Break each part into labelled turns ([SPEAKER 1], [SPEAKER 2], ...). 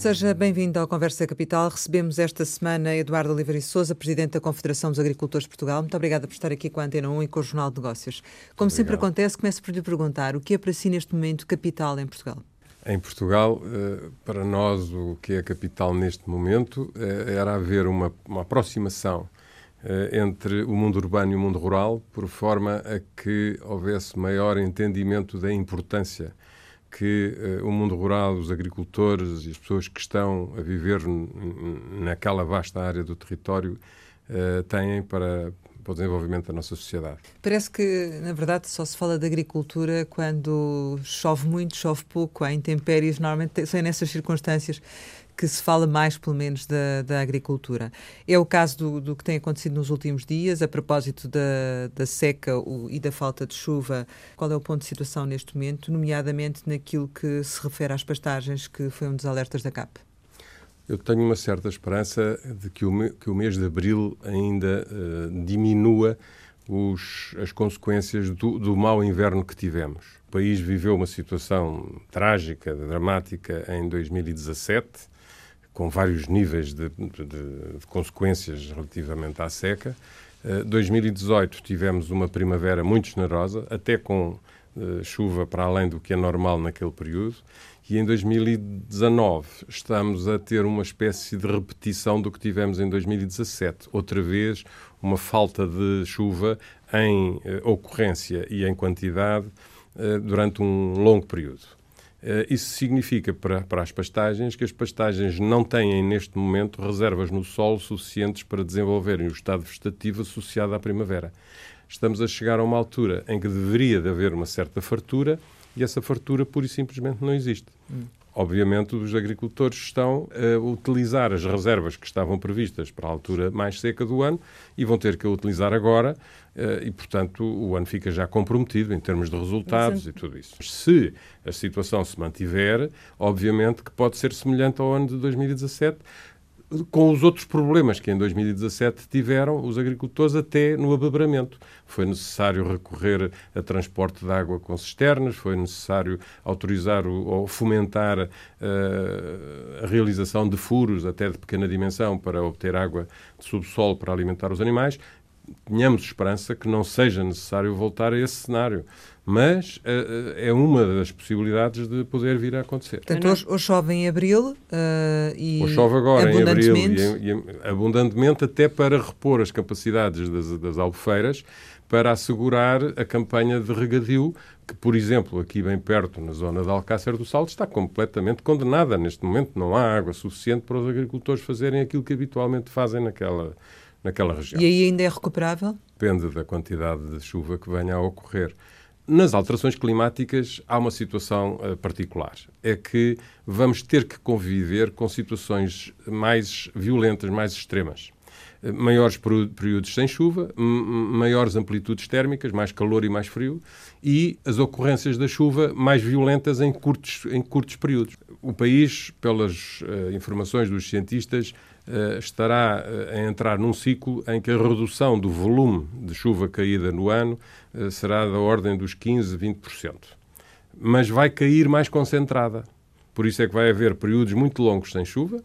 [SPEAKER 1] Seja bem-vindo ao Conversa Capital. Recebemos esta semana Eduardo Oliveira e Souza, Presidente da Confederação dos Agricultores de Portugal. Muito obrigada por estar aqui com a Antena 1 e com o Jornal de Negócios. Como Obrigado. sempre acontece, começo por lhe perguntar o que é para si neste momento capital em Portugal?
[SPEAKER 2] Em Portugal, eh, para nós, o que é capital neste momento eh, era haver uma, uma aproximação eh, entre o mundo urbano e o mundo rural, por forma a que houvesse maior entendimento da importância que uh, o mundo rural, os agricultores e as pessoas que estão a viver naquela vasta área do território uh, têm para, para o desenvolvimento da nossa sociedade.
[SPEAKER 1] Parece que, na verdade, só se fala de agricultura quando chove muito, chove pouco, há intempéries, normalmente são nessas circunstâncias que se fala mais, pelo menos, da, da agricultura. É o caso do, do, que tem acontecido nos últimos dias, a propósito da, da seca o, e da falta de chuva. Qual é o ponto de situação neste momento, nomeadamente naquilo que se refere às pastagens, que foi um dos alertas da CAP?
[SPEAKER 2] Eu tenho uma certa esperança de que o, que o mês de abril ainda uh, diminua os, as consequências do, do mau inverno que tivemos. O país viveu uma situação trágica, dramática em 2017 com vários níveis de, de, de consequências relativamente à seca. Uh, eh, 2018 tivemos uma primavera muito generosa, até com uh, chuva para além do que é normal naquele período. E em 2019 estamos a ter uma espécie de repetição do que tivemos em 2017. Outra vez, uma falta de chuva em uh, ocorrência e em quantidade durante um longo período. Uh, isso significa para, para as pastagens que as pastagens não têm neste momento reservas no solo suficientes para desenvolverem o estado vegetativo associado à primavera. Estamos a chegar a uma altura em que deveria de haver uma certa fartura e essa fartura pura e simplesmente não existe. Hum. Obviamente, os agricultores estão a utilizar as reservas que estavam previstas para a altura mais seca do ano e vão ter que a utilizar agora eh, e, portanto, o ano fica já comprometido em termos de resultados e tudo isso. Se a situação se mantiver, obviamente que pode ser semelhante ao ano de 2017, com os outros problemas que em 2017 tiveram os agricultores até no abeberamento. Foi necessário recorrer a transporte de água com cisternas, foi necessário autorizar o, ou fomentar uh, a realização de furos até de pequena dimensão para obter água de subsolo para alimentar os animais. Tenhamos esperança que não seja necessário voltar a esse cenário mas uh, é uma das possibilidades de poder vir a acontecer.
[SPEAKER 1] Portanto, hoje, hoje chove em abril uh, e
[SPEAKER 2] hoje chove agora em abril e, e, abundantemente até para repor as capacidades das, das albufeiras para assegurar a campanha de regadio que, por exemplo, aqui bem perto, na zona de Alcácer do Salto, está completamente condenada. Neste momento não há água suficiente para os agricultores fazerem aquilo que habitualmente fazem naquela, naquela região.
[SPEAKER 1] E aí ainda é recuperável?
[SPEAKER 2] Depende da quantidade de chuva que venha a ocorrer. Nas alterações climáticas há uma situação uh, particular. É que vamos ter que conviver com situações mais violentas, mais extremas. Uh, maiores períodos sem chuva, maiores amplitudes térmicas, mais calor e mais frio, e as ocorrências da chuva mais violentas em curtos, em curtos períodos. O país, pelas uh, informações dos cientistas, estará uh, a entrar num ciclo em que a redução do volume de chuva caída no ano uh, será da ordem dos 15, 20%. Mas vai cair mais concentrada. Por isso é que vai haver períodos muito longos sem chuva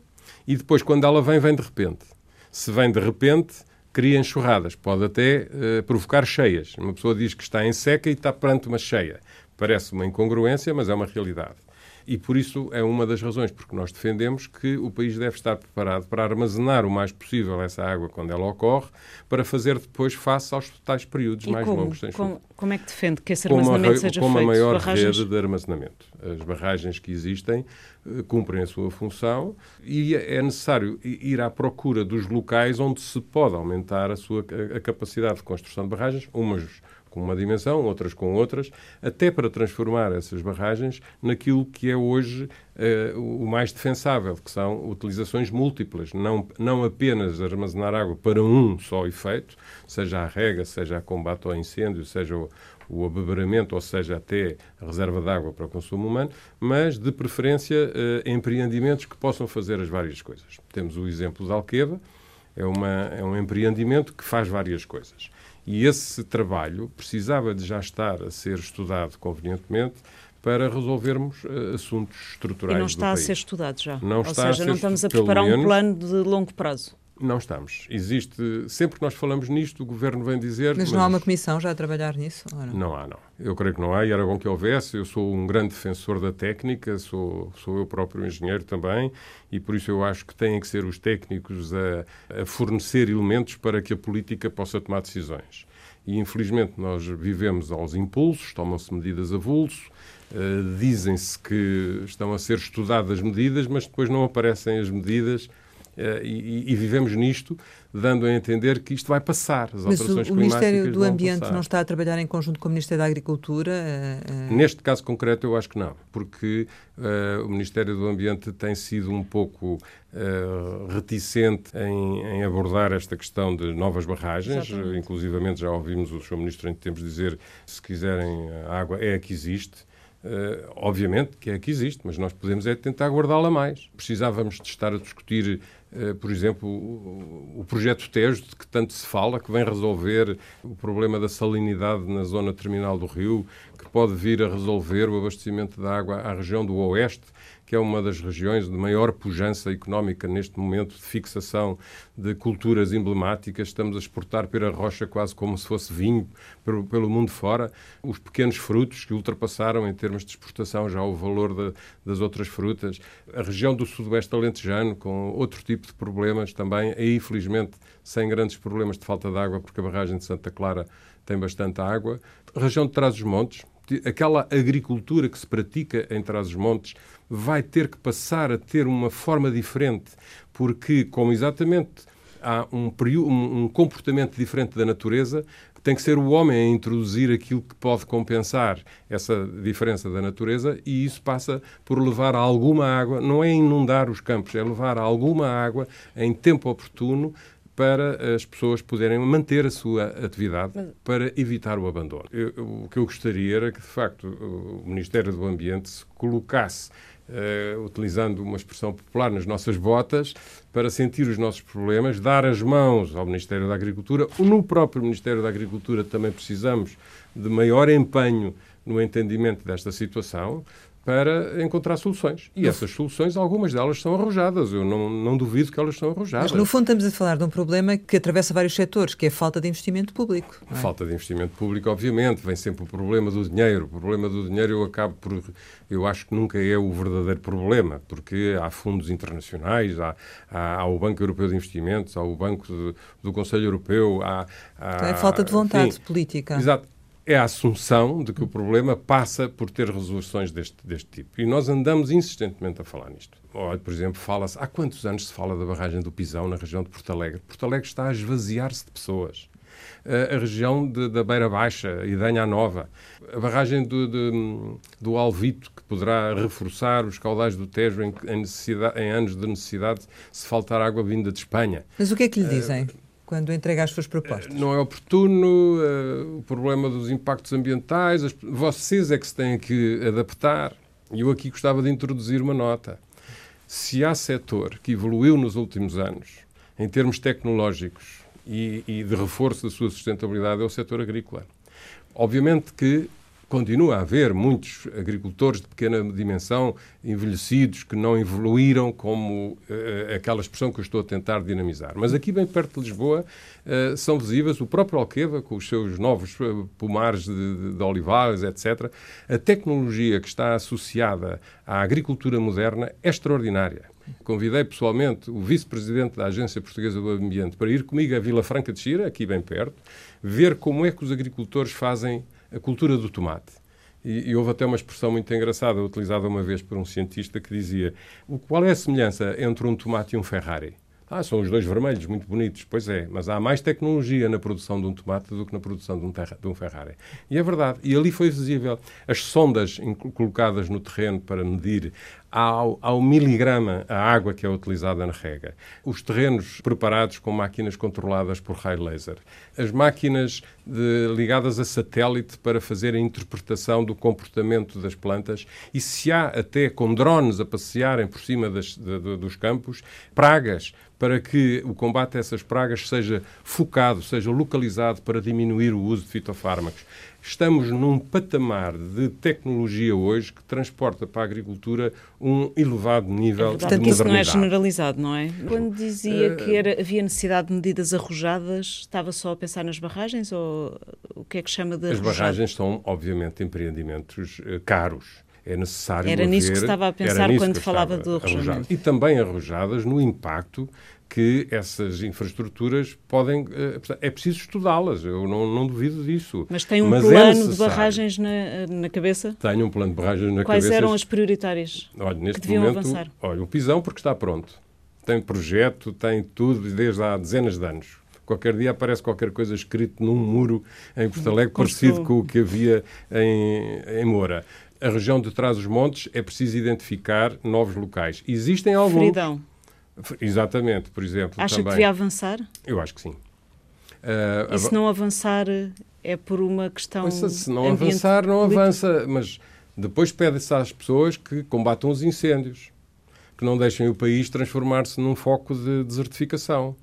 [SPEAKER 2] e depois, quando ela vem, vem de repente. Se vem de repente, cria enxurradas, pode até provocar cheias. Uma pessoa diz que está em seca e está perante uma cheia. Parece uma incongruência, mas é uma realidade. E por isso é uma das razões porque nós defendemos que o país deve estar preparado para armazenar o mais possível essa água quando ela ocorre, para fazer depois face aos tais períodos
[SPEAKER 3] e
[SPEAKER 2] mais
[SPEAKER 3] como,
[SPEAKER 2] longos sem
[SPEAKER 3] como,
[SPEAKER 2] chuva.
[SPEAKER 3] Como é que defende que esse armazenamento
[SPEAKER 2] com
[SPEAKER 3] seja
[SPEAKER 2] com
[SPEAKER 3] feito?
[SPEAKER 2] Com uma maior
[SPEAKER 3] barragens?
[SPEAKER 2] rede de armazenamento. As barragens que existem uh, cumprem a sua função e é necessário ir à procura dos locais onde se pode aumentar a sua a capacidade de construção de barragens, umas com uma dimensão, outras com outras, até para transformar essas barragens naquilo que é hoje uh, o mais defensável, que são utilizações múltiplas, não, não apenas armazenar água para um só efeito, seja a rega, seja a combate ao incêndio, seja o, o abeberamento, ou seja, até a reserva de água para o consumo humano, mas de preferência uh, empreendimentos que possam fazer as várias coisas. Temos o exemplo da Alqueva, é, uma, é um empreendimento que faz várias coisas. E esse trabalho precisava de já estar a ser estudado convenientemente para resolvermos uh, assuntos estruturais.
[SPEAKER 3] E não está
[SPEAKER 2] a
[SPEAKER 3] ser estudado já?
[SPEAKER 2] Não
[SPEAKER 3] Ou
[SPEAKER 2] está
[SPEAKER 3] seja, não estamos a preparar
[SPEAKER 2] menos,
[SPEAKER 3] um plano de longo prazo?
[SPEAKER 2] Não estamos. Existe, sempre que nós falamos nisto, o Governo vem dizer...
[SPEAKER 1] Mas não há uma comissão já a trabalhar nisso?
[SPEAKER 2] Não? não? há, não. Eu creio que não há e era bom que houvesse. Eu sou um grande defensor da técnica, sou, sou eu próprio engenheiro também e por isso eu acho que têm que ser os técnicos a, a fornecer elementos para que a política possa tomar decisões. E infelizmente nós vivemos aos impulsos, tomam-se medidas a vulso, uh, dizem-se que estão a ser estudadas medidas, mas depois não aparecem as medidas e, e, vivemos nisto, dando a entender que isto vai passar. As
[SPEAKER 1] Mas
[SPEAKER 2] alterações
[SPEAKER 1] o, o Ministério do Ambiente passar. não está a trabalhar em conjunto com o Ministério da Agricultura?
[SPEAKER 2] Uh, uh... Neste caso concreto, eu acho que não, porque o Ministério do Ambiente tem sido um pouco reticente em, em, abordar esta questão de novas barragens. Exatamente. Inclusivamente já ouvimos o Sr. Ministro em tempos dizer se quiserem a água é a que existe. Uh, obviamente que é que existe, mas nós podemos é tentar guardá-la mais. Precisávamos de estar a discutir, uh, por exemplo, o, o, projeto Tejo, de que tanto se fala, que vem resolver o problema da salinidade na zona terminal do rio, que pode vir a resolver o abastecimento da água à região do Oeste, é uma das regiões de maior pujança económica neste momento de fixação de culturas emblemáticas. Estamos a exportar pera rocha quase como se fosse vinho pelo mundo fora. Os pequenos frutos que ultrapassaram em termos de exportação já o valor de, das outras frutas. A região do sudoeste alentejano com outro tipo de problemas também, aí felizmente sem grandes problemas de falta de água, porque a barragem de Santa Clara tem bastante água. A região de Trás-os-Montes, aquela agricultura que se pratica em Trás-os-Montes vai ter que passar a ter uma forma diferente, porque, como exatamente há um, um, comportamento diferente da natureza, tem que ser o homem a introduzir aquilo que pode compensar essa diferença da natureza e isso passa por levar alguma água, não é inundar os campos, é levar alguma água em tempo oportuno para as pessoas poderem manter a sua atividade para evitar o abandono. Eu, o que eu gostaria era que, de facto, o Ministério do Ambiente se colocasse Uh, utilizando uma expressão popular, nas nossas botas, para sentir os nossos problemas, dar as mãos ao Ministério da Agricultura. No próprio Ministério da Agricultura também precisamos de maior empenho no entendimento desta situação, para encontrar soluções. E essas soluções, algumas delas são arrojadas. Eu não, não duvido que elas são arrojadas.
[SPEAKER 1] Mas, no fundo, estamos a falar de um problema que atravessa vários setores, que é a falta de investimento público.
[SPEAKER 2] É? Falta de investimento público, obviamente. Vem sempre o problema do dinheiro. O problema do dinheiro eu acabo por... Eu acho que nunca é o verdadeiro problema, porque há fundos internacionais, há, há, há o Banco Europeu de Investimentos, há o Banco de, do Conselho Europeu, há... há
[SPEAKER 1] então é falta de vontade enfim, política.
[SPEAKER 2] Exato é a assunção de que o problema passa por ter resoluções deste, deste tipo. E nós andamos insistentemente a falar nisto. Olha, por exemplo, fala-se. Há quantos anos se fala da barragem do Pisão na região de Porto Alegre? Porto Alegre está a esvaziar-se de pessoas. Uh, a região de, da Beira Baixa e Danha Nova, a barragem do, de, do Alvito, que poderá reforçar os caudais do Tejo em, em, em, anos de necessidade se faltar água vinda de Espanha.
[SPEAKER 1] Mas o que é que lhe dizem? Uh, quando entrega as suas propostas?
[SPEAKER 2] Não é oportuno, uh, o problema dos impactos ambientais, as, vocês é que se têm que adaptar. E eu aqui gostava de introduzir uma nota. Se há setor que evoluiu nos últimos anos, em termos tecnológicos e, e de reforço da sua sustentabilidade, é o setor agrícola. Obviamente que continua a haver muitos agricultores de pequena dimensão envelhecidos que não evoluíram como uh, aquela expressão que eu estou a tentar dinamizar. Mas aqui, bem perto de Lisboa, uh, são visíveis o próprio Alqueva, com os seus novos uh, pomares de, de, de olivares, etc. A tecnologia que está associada à agricultura moderna é extraordinária. Convidei pessoalmente o vice-presidente da Agência Portuguesa do Ambiente para ir comigo a Vila Franca de Xira, aqui bem perto, ver como é que os agricultores fazem a cultura do tomate. E, e, houve até uma expressão muito engraçada, utilizada uma vez por um cientista, que dizia qual é a semelhança entre um tomate e um Ferrari? Ah, são os dois vermelhos, muito bonitos. Pois é, mas há mais tecnologia na produção de um tomate do que na produção de um, terra, de um Ferrari. E é verdade. E ali foi visível. As sondas colocadas no terreno para medir ao, ao, miligrama a água que é utilizada na rega. Os terrenos preparados com máquinas controladas por raio laser. As máquinas de, ligadas a satélite para fazer a interpretação do comportamento das plantas. E se há até com drones a passearem por cima das, de, de, dos campos, pragas para que o combate a essas pragas seja focado, seja localizado para diminuir o uso de fitofármacos. estamos num patamar de tecnologia hoje que transporta para a agricultura um elevado nível
[SPEAKER 3] é
[SPEAKER 2] de
[SPEAKER 3] Portanto, isso não é generalizado, não é? Quando dizia que era, havia necessidade de medidas arrojadas, estava só a pensar nas barragens ou o que é que chama de
[SPEAKER 2] As
[SPEAKER 3] arrojado?
[SPEAKER 2] barragens são, obviamente, empreendimentos eh, caros. É necessário
[SPEAKER 3] Era nisso que
[SPEAKER 2] haver-
[SPEAKER 3] estava a pensar quando falava do arrojamento.
[SPEAKER 2] E também arrojadas no impacto que essas infraestruturas podem. eh, É preciso estudá-las, eu não, não duvido disso.
[SPEAKER 3] Mas tem um
[SPEAKER 2] Mas é
[SPEAKER 3] plano de
[SPEAKER 2] necessário.
[SPEAKER 3] barragens na, na cabeça?
[SPEAKER 2] Tenho um plano de barragens na
[SPEAKER 3] Quais
[SPEAKER 2] cabeça.
[SPEAKER 3] eram as prioritárias?
[SPEAKER 2] Olha, neste
[SPEAKER 3] deviam
[SPEAKER 2] momento,
[SPEAKER 3] avançar?
[SPEAKER 2] olha, o Pisão porque está pronto. Tem projeto, tem tudo desde há dezenas de anos. Qualquer dia aparece qualquer coisa escrito num muro em Porto Alegre,
[SPEAKER 3] Constru-
[SPEAKER 2] parecido com o que havia em, em Moura. A região de Trás-os-Montes é preciso identificar novos locais. Existem alguns.
[SPEAKER 3] Fridão.
[SPEAKER 2] F- Exatamente, por exemplo.
[SPEAKER 3] Acha
[SPEAKER 2] também.
[SPEAKER 3] que devia avançar?
[SPEAKER 2] Eu acho que sim. Ah,
[SPEAKER 3] E se não avançar é por uma questão
[SPEAKER 2] se não avançar, não avança. Mas depois pede-se às pessoas que combatam os incêndios, que não deixem o país transformar-se num foco de desertificação.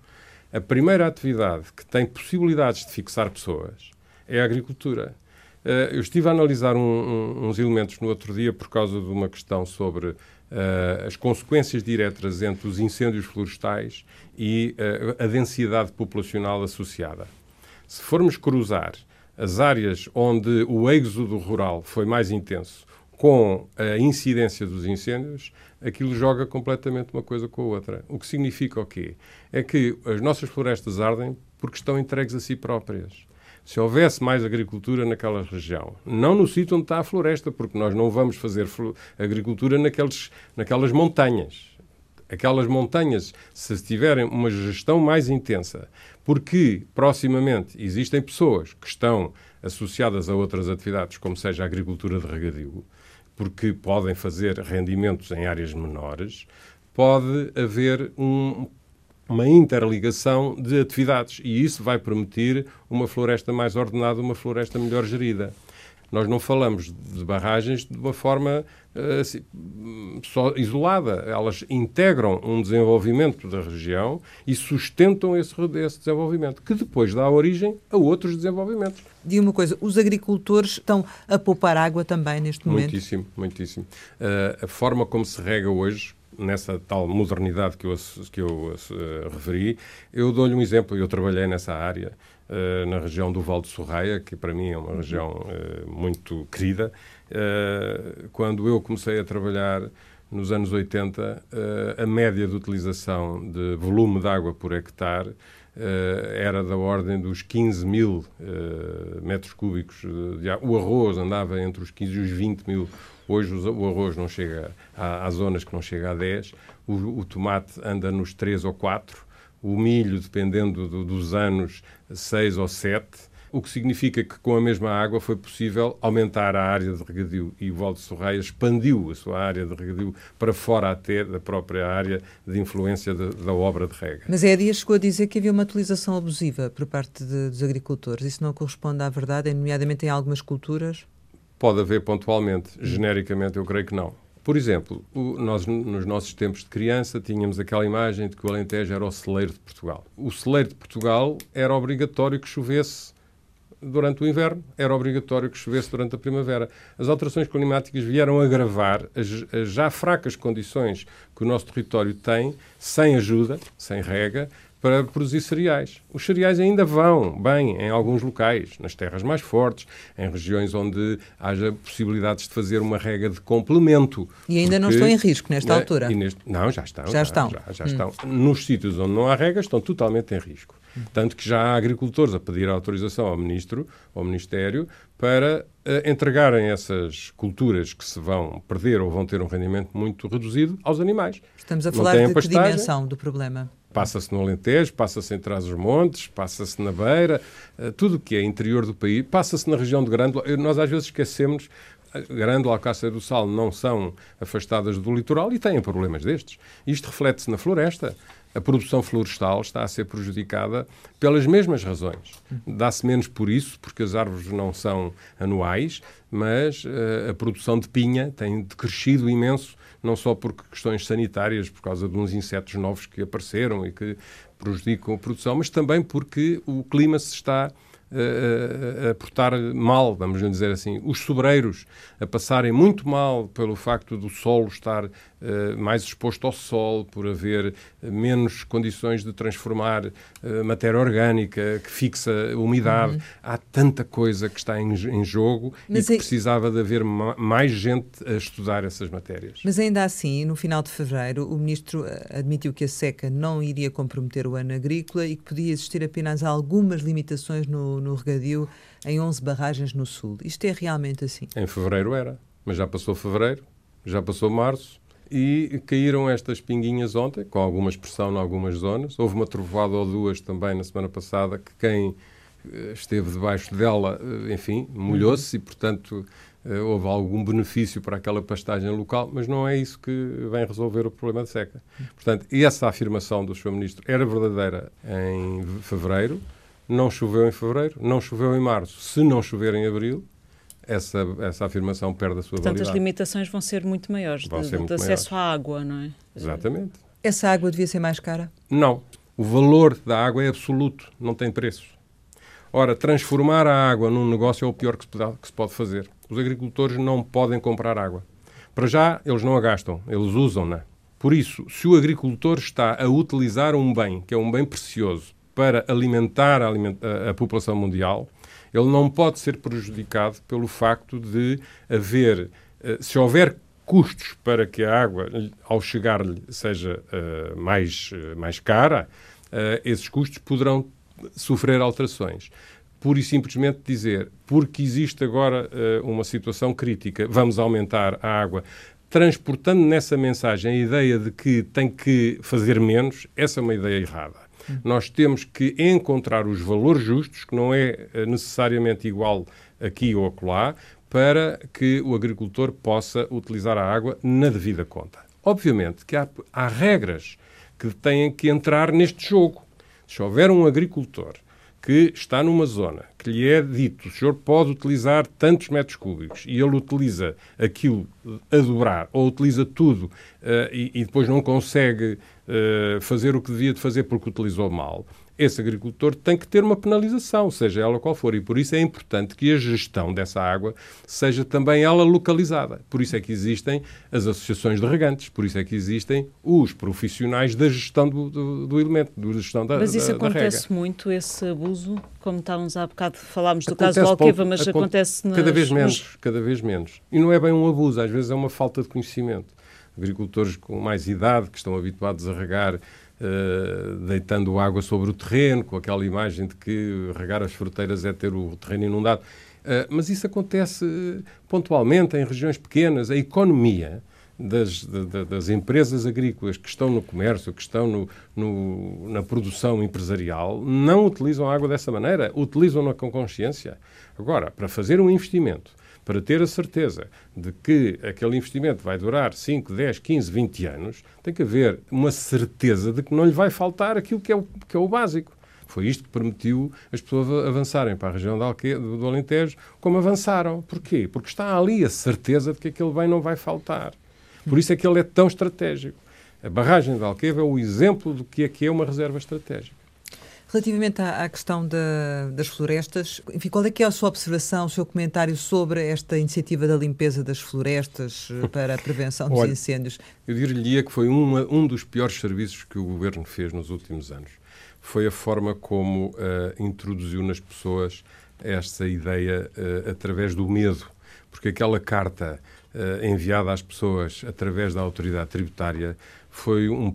[SPEAKER 2] A primeira atividade que tem possibilidades de fixar pessoas é a agricultura. Eh, Eu estive a analisar um- um- uns elementos no outro dia por causa de uma questão sobre eh, as consequências diretas entre os incêndios florestais e eh, a densidade populacional associada. Se formos cruzar as áreas onde o êxodo rural foi mais intenso com a incidência dos incêndios, aquilo joga completamente uma coisa com a outra. O que significa o quê? É que as nossas florestas ardem porque estão entregues a si próprias. Se houvesse mais agricultura naquela região, não no sítio onde está a floresta, porque nós não vamos fazer agricultura naqueles, naquelas montanhas. Aquelas montanhas, se tiverem uma gestão mais intensa, porque proximamente existem pessoas que estão associadas a outras atividades, como seja a agricultura de regadio, porque podem fazer rendimentos em áreas menores, pode haver um- uma interligação de atividades e isso vai permitir uma floresta mais ordenada, uma floresta melhor gerida. Nós não falamos de barragens de uma forma eh, assim, só isolada. Elas integram um desenvolvimento da região e sustentam esse, esse desenvolvimento, que depois dá origem a outros desenvolvimentos.
[SPEAKER 1] Diga uma coisa, os agricultores estão a poupar água também neste momento?
[SPEAKER 2] Muitíssimo, muitíssimo. Eh, a forma como se rega hoje, nessa tal modernidade que eu, que eu eh, referi, eu dou-lhe um exemplo. Eu trabalhei nessa área, eh, na região do Val de Sorraia, que para mim é uma região eh, muito querida. Quando eu comecei a trabalhar nos anos 80, eh, a média de utilização de volume de água por hectare era da ordem dos 15 mil eh, metros cúbicos de. O arroz andava entre os 15 e os 20 mil. Hoje o arroz não chega, há zonas que não chega a 10. O, o tomate anda nos 3 ou 4. O milho, dependendo do- dos anos, 6 ou 7. O que significa que com a mesma água foi possível aumentar a área de regadio e o Val de Sorraia expandiu a sua área de regadio para fora até da própria área de influência de- da obra de rega.
[SPEAKER 1] Mas é Dias chegou a dizer que havia uma utilização abusiva por parte de- dos agricultores. Isso não corresponde à verdade, nomeadamente em algumas culturas?
[SPEAKER 2] Pode haver pontualmente, genericamente eu creio que não. Por exemplo, o- nós nos nossos tempos de criança tínhamos aquela imagem de que o Alentejo era o celeiro de Portugal. O celeiro de Portugal era obrigatório que chovesse durante o inverno, era obrigatório que chovesse durante a primavera. As alterações climáticas vieram agravar as, as já fracas condições que o nosso território tem, sem ajuda, sem rega, para produzir cereais. Os cereais ainda vão bem em alguns locais, nas terras mais fortes, em regiões onde haja possibilidades de fazer uma rega de complemento.
[SPEAKER 1] E ainda não
[SPEAKER 2] Porque-
[SPEAKER 1] estão em risco nesta
[SPEAKER 2] né,
[SPEAKER 1] altura?
[SPEAKER 2] neste- não, já estão.
[SPEAKER 1] Já estão.
[SPEAKER 2] Já, já estão. Nos sítios onde não há regras, estão totalmente em risco. Tanto que já há agricultores a pedir autorização ao Ministro, ao Ministério, para eh, entregarem essas culturas que se vão perder ou vão ter um rendimento muito reduzido aos animais.
[SPEAKER 1] Estamos a falar de que dimensão do problema?
[SPEAKER 2] Passa-se no Alentejo, passa-se em Trás-os-Montes, passa-se na Beira, eh, tudo o que é interior do país, passa-se na região de Grândola. Eh, Nós às vezes esquecemos, Grândola, Alcácer do Sal não são afastadas do litoral e têm problemas destes. Isto reflete-se na floresta. A produção florestal está a ser prejudicada pelas mesmas razões. Dá-se menos por isso, porque as árvores não são anuais, mas eh, a produção de pinha tem decrescido imenso não só por questões sanitárias, por causa de uns insetos novos que apareceram e que prejudicam a produção, mas também porque o clima se está a, a portar mal, vamos dizer assim. Os sobreiros a passarem muito mal pelo facto do solo estar uh, mais exposto ao sol, por haver menos condições de transformar uh, matéria orgânica, que fixa a umidade. Uhum. Há tanta coisa que está em, em jogo Mas e que é... precisava de haver ma mais gente a estudar essas matérias.
[SPEAKER 1] Mas ainda assim, no final de fevereiro, o ministro admitiu que a seca não iria comprometer o ano agrícola e que podia existir apenas algumas limitações no, no regadio em 11 barragens no sul. Isto é realmente assim?
[SPEAKER 2] Em fevereiro era, mas já passou fevereiro, já passou março e caíram estas pinguinhas ontem, com alguma expressão em algumas zonas. Houve uma trovoada ou duas também na semana passada que quem eh, esteve debaixo dela, eh, enfim, molhou-se e, portanto, eh, houve algum benefício para aquela pastagem local, mas não é isso que vem resolver o problema de seca. Portanto, essa afirmação do Sr. Ministro era verdadeira em fevereiro, não choveu em fevereiro, não choveu em março. Se não chover em abril, essa, essa afirmação perde a sua
[SPEAKER 3] Portanto, validade. as limitações vão ser muito maiores vão de, de muito acesso maiores. à água, não é?
[SPEAKER 2] Exatamente.
[SPEAKER 1] Essa água devia ser mais cara?
[SPEAKER 2] Não. O valor da água é absoluto, não tem preço. Ora, transformar a água num negócio é o pior que se, pode, que se pode fazer. Os agricultores não podem comprar água. Para já, eles não a gastam, eles usam-na. Por isso, se o agricultor está a utilizar um bem, que é um bem precioso, para alimentar a, a, população mundial, ele não pode ser prejudicado pelo facto de haver, eh, se houver custos para que a água, ao chegar-lhe, seja uh, mais, uh, mais cara, esses custos poderão sofrer alterações. Pura e simplesmente dizer, porque existe agora uma situação crítica, vamos aumentar a água, transportando nessa mensagem a ideia de que tem que fazer menos, essa é uma ideia errada. Nós temos que encontrar os valores justos, que não é eh, necessariamente igual aqui ou acolá, para que o agricultor possa utilizar a água na devida conta. Obviamente que há, há regras que têm que entrar neste jogo. Se houver um agricultor que está numa zona que lhe é dito, o senhor pode utilizar tantos metros cúbicos e ele utiliza aquilo a dobrar ou utiliza tudo uh, e, e, depois não consegue uh, fazer o que devia de fazer porque utilizou mal, esse agricultor tem que ter uma penalização, seja ela qual for. E por isso é importante que a gestão dessa água seja também ela localizada. Por isso é que existem as associações de regantes, por isso é que existem os profissionais da gestão do, do, do elemento, da gestão da
[SPEAKER 3] Mas isso
[SPEAKER 2] da,
[SPEAKER 3] acontece
[SPEAKER 2] da
[SPEAKER 3] muito, esse abuso? Como estávamos há bocado, falámos do acontece caso do Alqueva, mas acontece
[SPEAKER 2] nas, Cada vez menos, nos... cada vez menos. E não é bem um abuso, às vezes é uma falta de conhecimento. Agricultores com mais idade, que estão habituados a regar Uh, deitando água sobre o terreno, com aquela imagem de que regar as fruteiras é ter o terreno inundado. Uh, mas isso acontece pontualmente em regiões pequenas. A economia das, das empresas agrícolas que estão no comércio, que estão no, no, na produção empresarial, não utilizam a água dessa maneira, utilizam-na com consciência. Agora, para fazer um investimento para ter a certeza de que aquele investimento vai durar 5, 10, 15, 20 anos, tem que haver uma certeza de que não lhe vai faltar aquilo que é o, que é o básico. Foi isto que permitiu as pessoas avançarem para a região do, Alentejo como avançaram. Porquê? Porque está ali a certeza de que aquele bem não vai faltar. Por isso é que ele é tão estratégico. A barragem de Alqueva é o exemplo do que é que é uma reserva estratégica.
[SPEAKER 1] Relativamente à, à questão da, das florestas, enfim, qual é que é a sua observação, o seu comentário sobre esta iniciativa da limpeza das florestas eh, para a prevenção dos Olha, incêndios?
[SPEAKER 2] Eu diria que foi uma, um dos piores serviços que o governo fez nos últimos anos. Foi a forma como uh, introduziu nas pessoas esta ideia uh, através do medo, porque aquela carta uh, enviada às pessoas através da autoridade tributária foi um,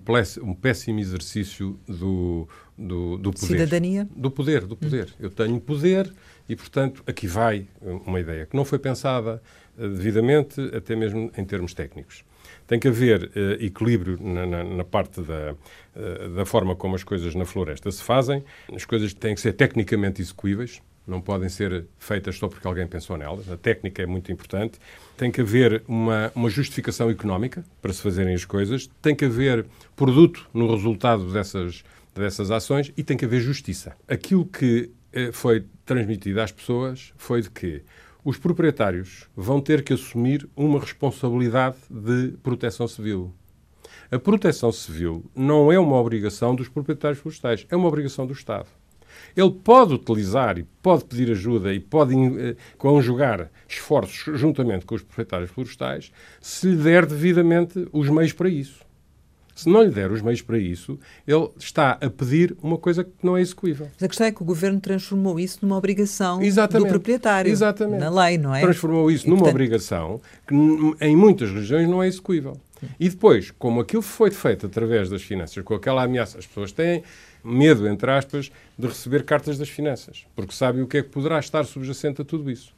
[SPEAKER 2] um péssimo exercício do, do, do, poder.
[SPEAKER 1] Cidadania?
[SPEAKER 2] Do poder, do poder. Hum. Eu tenho poder e, portanto, aqui vai uma ideia que não foi pensada uh, devidamente, até mesmo em termos técnicos. Tem que haver uh, equilíbrio na, na, na parte da, uh, da forma como as coisas na floresta se fazem. As coisas têm que ser tecnicamente execuíveis, não podem ser feitas só porque alguém pensou nelas. A técnica é muito importante. Tem que haver uma, uma justificação económica para se fazerem as coisas. Tem que haver produto no resultado dessas, dessas ações e tem que haver justiça. Aquilo que eh, foi transmitido às pessoas foi de que os proprietários vão ter que assumir uma responsabilidade de proteção civil. A proteção civil não é uma obrigação dos proprietários florestais, é uma obrigação do Estado. Ele pode utilizar e pode pedir ajuda e pode uh, conjugar esforços juntamente com os proprietários florestais se lhe der devidamente os meios para isso. Se não lhe der os meios para isso, ele está a pedir uma coisa que não é execuível.
[SPEAKER 1] Mas a questão é que o governo transformou isso numa obrigação Exatamente. do proprietário.
[SPEAKER 2] Exatamente.
[SPEAKER 1] Na lei, não é?
[SPEAKER 2] Transformou isso e, numa portanto... obrigação que em muitas regiões não é execuível. E depois, como aquilo foi feito através das finanças, com aquela ameaça, as pessoas têm medo, entre aspas, de receber cartas das finanças, porque sabem o que é que poderá estar subjacente a tudo isso.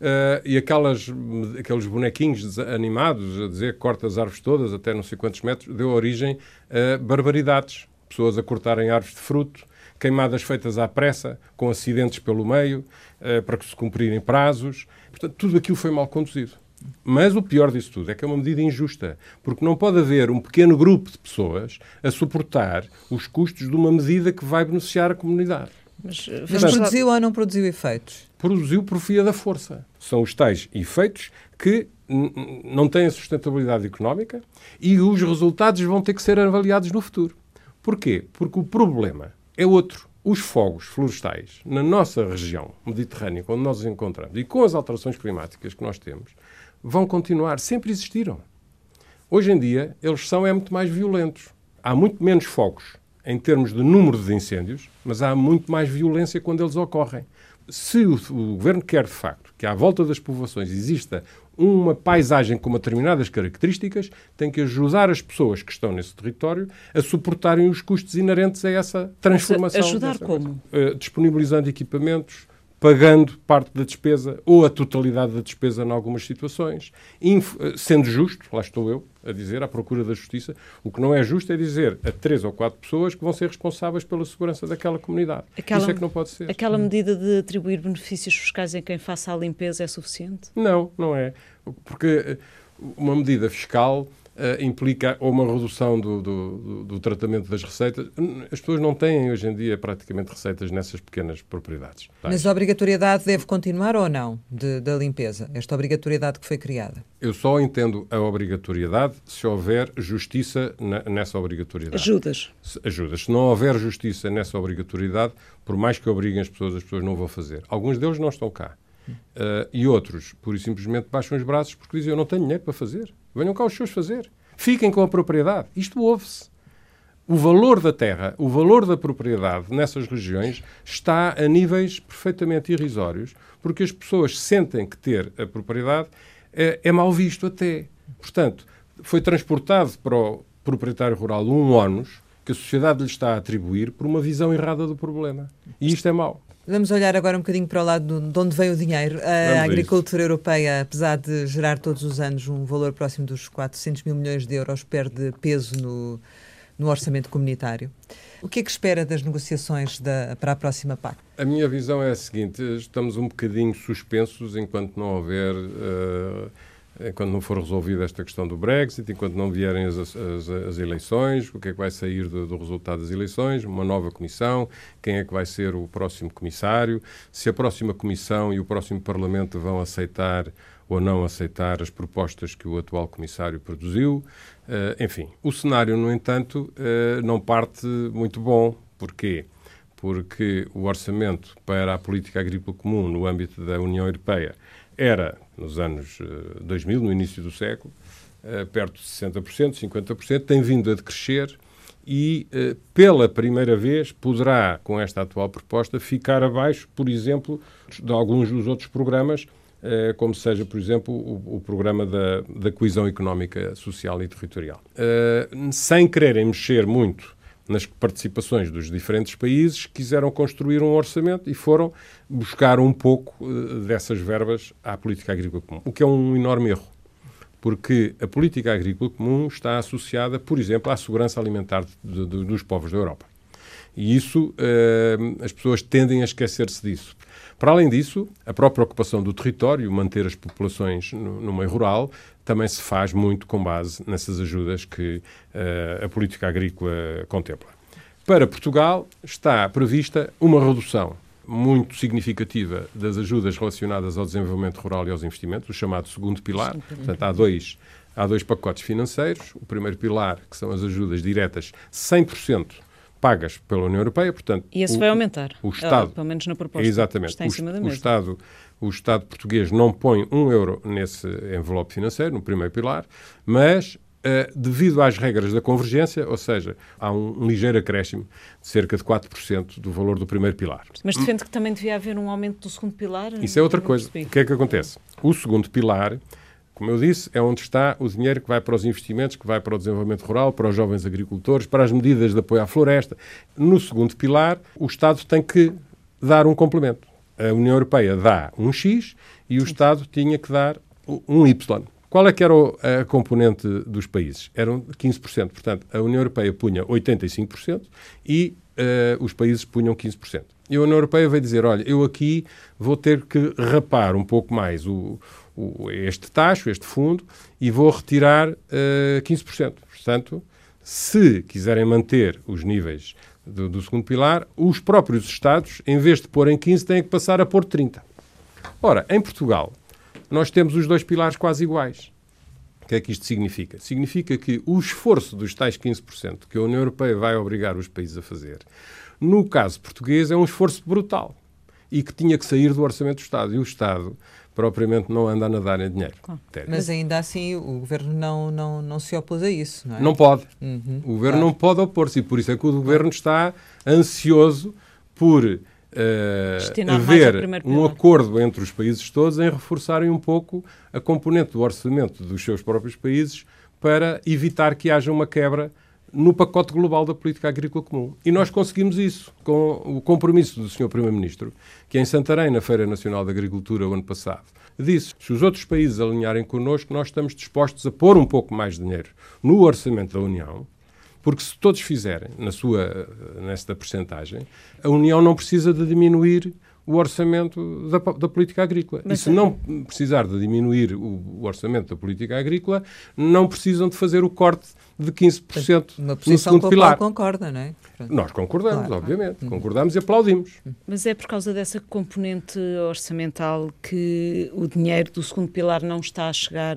[SPEAKER 2] Uh, e aquelas, aqueles bonequinhos animados a dizer que corta as árvores todas até não sei quantos metros, deu origem a barbaridades. Pessoas a cortarem árvores de fruto, queimadas feitas à pressa, com acidentes pelo meio, uh, para que se cumprirem prazos. Portanto, tudo aquilo foi mal conduzido. Mas o pior disso tudo é que é uma medida injusta, porque não pode haver um pequeno grupo de pessoas a suportar os custos de uma medida que vai beneficiar a comunidade.
[SPEAKER 1] Mas, eh, Mas produziu ou não produziu efeitos?
[SPEAKER 2] Produziu por via da força. São os tais efeitos que não têm sustentabilidade económica e os resultados vão ter que ser avaliados no futuro. Porquê? Porque o problema é outro. Os fogos florestais na nossa região mediterrânea, onde nós os encontramos, e com as alterações climáticas que nós temos, vão continuar, sempre existiram. Hoje em dia, eles são é muito mais violentos. Há muito menos fogos em termos de número de incêndios, mas há muito mais violência quando eles ocorrem. Se o, o governo quer, de facto, que à volta das povoações exista uma paisagem com determinadas características, tem que ajudar as pessoas que estão nesse território a suportarem os custos inerentes a essa transformação.
[SPEAKER 3] Ajudar como?
[SPEAKER 2] Uh, disponibilizando equipamentos, pagando parte da despesa ou a totalidade da despesa em algumas situações, eh, sendo justo, lá estou eu a dizer, à procura da justiça, o que não é justo é dizer a três ou quatro pessoas que vão ser responsáveis pela segurança daquela comunidade. Aquela, Isso é que não pode ser.
[SPEAKER 3] Aquela medida de atribuir benefícios fiscais em quem faça a limpeza é suficiente?
[SPEAKER 2] Não, não é. Porque eh, uma medida fiscal uh, implica ou uma redução do, do, do, tratamento das receitas. As pessoas não têm hoje em dia praticamente receitas nessas pequenas propriedades.
[SPEAKER 1] Mas a obrigatoriedade deve continuar ou não de, da limpeza? Esta obrigatoriedade que foi criada?
[SPEAKER 2] Eu só entendo a obrigatoriedade se houver justiça na, nessa obrigatoriedade.
[SPEAKER 3] Ajudas.
[SPEAKER 2] Se, ajudas. Se não houver justiça nessa obrigatoriedade, por mais que obriguem as pessoas, as pessoas não vão fazer. Alguns deles não estão cá. Uh, e outros, pura e simplesmente, baixam os braços porque dizem: Eu não tenho dinheiro para fazer. Venham cá os seus fazer. Fiquem com a propriedade. Isto ouve-se. O valor da terra, o valor da propriedade nessas regiões está a níveis perfeitamente irrisórios, porque as pessoas sentem que ter a propriedade é, é mal visto até. Portanto, foi transportado para o proprietário rural um ónus que a sociedade lhe está a atribuir por uma visão errada do problema. E isto é mau.
[SPEAKER 1] Vamos olhar agora um bocadinho para o lado de onde vem o dinheiro. A agricultura europeia, apesar de gerar todos os anos um valor próximo dos 400 mil milhões de euros, perde peso no, no orçamento comunitário. O que é que espera das negociações da, para a próxima PAC?
[SPEAKER 2] A minha visão é a seguinte: estamos um bocadinho suspensos enquanto não houver. Uh, enquanto não for resolvida esta questão do Brexit, enquanto não vierem as, as, as eleições, o que é que vai sair do, do, resultado das eleições, uma nova comissão, quem é que vai ser o próximo comissário, se a próxima comissão e o próximo Parlamento vão aceitar ou não aceitar as propostas que o atual comissário produziu. Uh, enfim, o cenário, no entanto, uh, não parte muito bom. Porquê? Porque o orçamento para a política agrícola comum no âmbito da União Europeia era, nos anos 2000, eh, no início do século, eh, perto de 60%, 50%, tem vindo a decrescer e, eh, pela primeira vez, poderá, com esta atual proposta, ficar abaixo, por exemplo, de alguns dos outros programas, como seja, por exemplo, o, o programa da, da, coesão económica, social e territorial. sem quererem mexer muito nas participações dos diferentes países, quiseram construir um orçamento e foram buscar um pouco uh, dessas verbas à política agrícola comum, o que é um enorme erro. Porque a política agrícola comum está associada, por exemplo, à segurança alimentar de, de, dos povos da Europa. E isso, uh, as pessoas tendem a esquecer-se disso. Para além disso, a própria ocupação do território, manter as populações no, no meio rural, também se faz muito com base nessas ajudas que uh, a política agrícola contempla. Para Portugal está prevista uma redução muito significativa das ajudas relacionadas ao desenvolvimento rural e aos investimentos, o chamado segundo pilar. Portanto, há dois, há dois pacotes financeiros. O primeiro pilar, que são as ajudas diretas, 100% pagas pela União Europeia, portanto...
[SPEAKER 3] E esse
[SPEAKER 2] o,
[SPEAKER 3] vai aumentar,
[SPEAKER 2] o Estado,
[SPEAKER 3] pelo menos na proposta.
[SPEAKER 2] Exatamente.
[SPEAKER 3] Está em cima da mesa.
[SPEAKER 2] O Estado, o Estado português não põe um euro nesse envelope financeiro, no primeiro pilar, mas Uh, devido às regras da convergência, ou seja, há um, um ligeiro acréscimo de cerca de 4% do valor do primeiro pilar.
[SPEAKER 3] Mas defende que também devia haver um aumento do segundo pilar?
[SPEAKER 2] Isso é outra coisa. O que é que acontece? O segundo pilar, como eu disse, é onde está o dinheiro que vai para os investimentos, que vai para o desenvolvimento rural, para os jovens agricultores, para as medidas de apoio à floresta. No segundo pilar, o Estado tem que dar um complemento. A União Europeia dá um X e o Estado tinha que dar um Y. Qual é que era a componente dos países? Eram 15%. Portanto, a União Europeia punha 85% e uh, os países punham 15%. E a União Europeia veio dizer, olha, eu aqui vou ter que rapar um pouco mais o, o, este taxa, este fundo, e vou retirar uh, eh, 15%. Portanto, se quiserem manter os níveis do, do, segundo pilar, os próprios Estados, em vez de pôr em 15, têm que passar a pôr 30. Ora, em Portugal, nós temos os dois pilares quase iguais. O que é que isto significa? Significa que o esforço dos tais 15% que a União Europeia vai obrigar os países a fazer, no caso português, é um esforço brutal e que tinha que sair do orçamento do Estado. E o Estado propriamente não anda a nadar em dinheiro.
[SPEAKER 1] Mas ainda assim o governo não, não, não se opôs a isso, não é?
[SPEAKER 2] Não pode. Uhum, o governo claro. não pode opor-se e por isso é que o governo está ansioso por uh, haver um acordo entre os países todos em reforçarem um pouco a componente do orçamento dos seus próprios países para evitar que haja uma quebra no pacote global da política agrícola comum. E nós conseguimos isso com o compromisso do Sr. Primeiro-Ministro, que em Santarém, na Feira Nacional da Agricultura, o ano passado, disse se os outros países alinharem connosco, nós estamos dispostos a pôr um pouco mais de dinheiro no orçamento da União porque se todos fizerem na sua, nesta percentagem, a União não precisa de diminuir o orçamento da, da política agrícola. Mas e se é... não precisar de diminuir o, o, orçamento da política agrícola, não precisam de fazer o corte de 15% Uma posição no segundo pilar.
[SPEAKER 1] concorda, não é?
[SPEAKER 2] Pronto. Nós concordamos, claro, obviamente. Claro. Concordamos e aplaudimos.
[SPEAKER 3] Mas é por causa dessa componente orçamental que o dinheiro do segundo pilar não está a chegar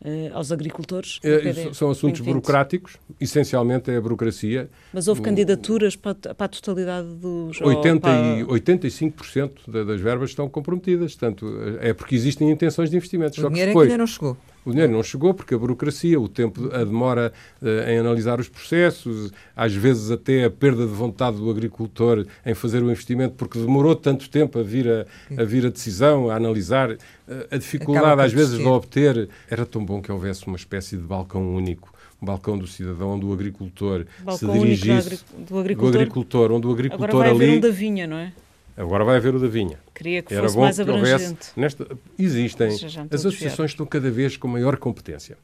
[SPEAKER 3] Uh, aos agricultores?
[SPEAKER 2] É, são assuntos burocráticos, essencialmente é a burocracia.
[SPEAKER 3] Mas houve o, candidaturas para, para, a totalidade dos...
[SPEAKER 2] 80 para... e, 85% das verbas estão comprometidas, portanto, é porque existem intenções de investimentos.
[SPEAKER 1] O dinheiro depois, é que ainda não chegou.
[SPEAKER 2] O dinheiro não chegou porque a burocracia, o tempo, a demora uh, em analisar os processos, às vezes até a perda de vontade do agricultor em fazer o investimento porque demorou tanto tempo a vir a, a vir a decisão, a analisar, uh, a dificuldade às vezes de obter. Era tão bom que houvesse uma espécie de balcão único um balcão do cidadão onde o agricultor balcão se dirigisse
[SPEAKER 3] do agricultor,
[SPEAKER 2] do agricultor, onde o agricultor Agora
[SPEAKER 3] vai
[SPEAKER 2] ali
[SPEAKER 3] um da vinha, não é?
[SPEAKER 2] Agora vai haver o da vinha.
[SPEAKER 3] Queria que Era fosse mais abrangente.
[SPEAKER 2] Nesta, existem. As associações estão cada vez com maior competência.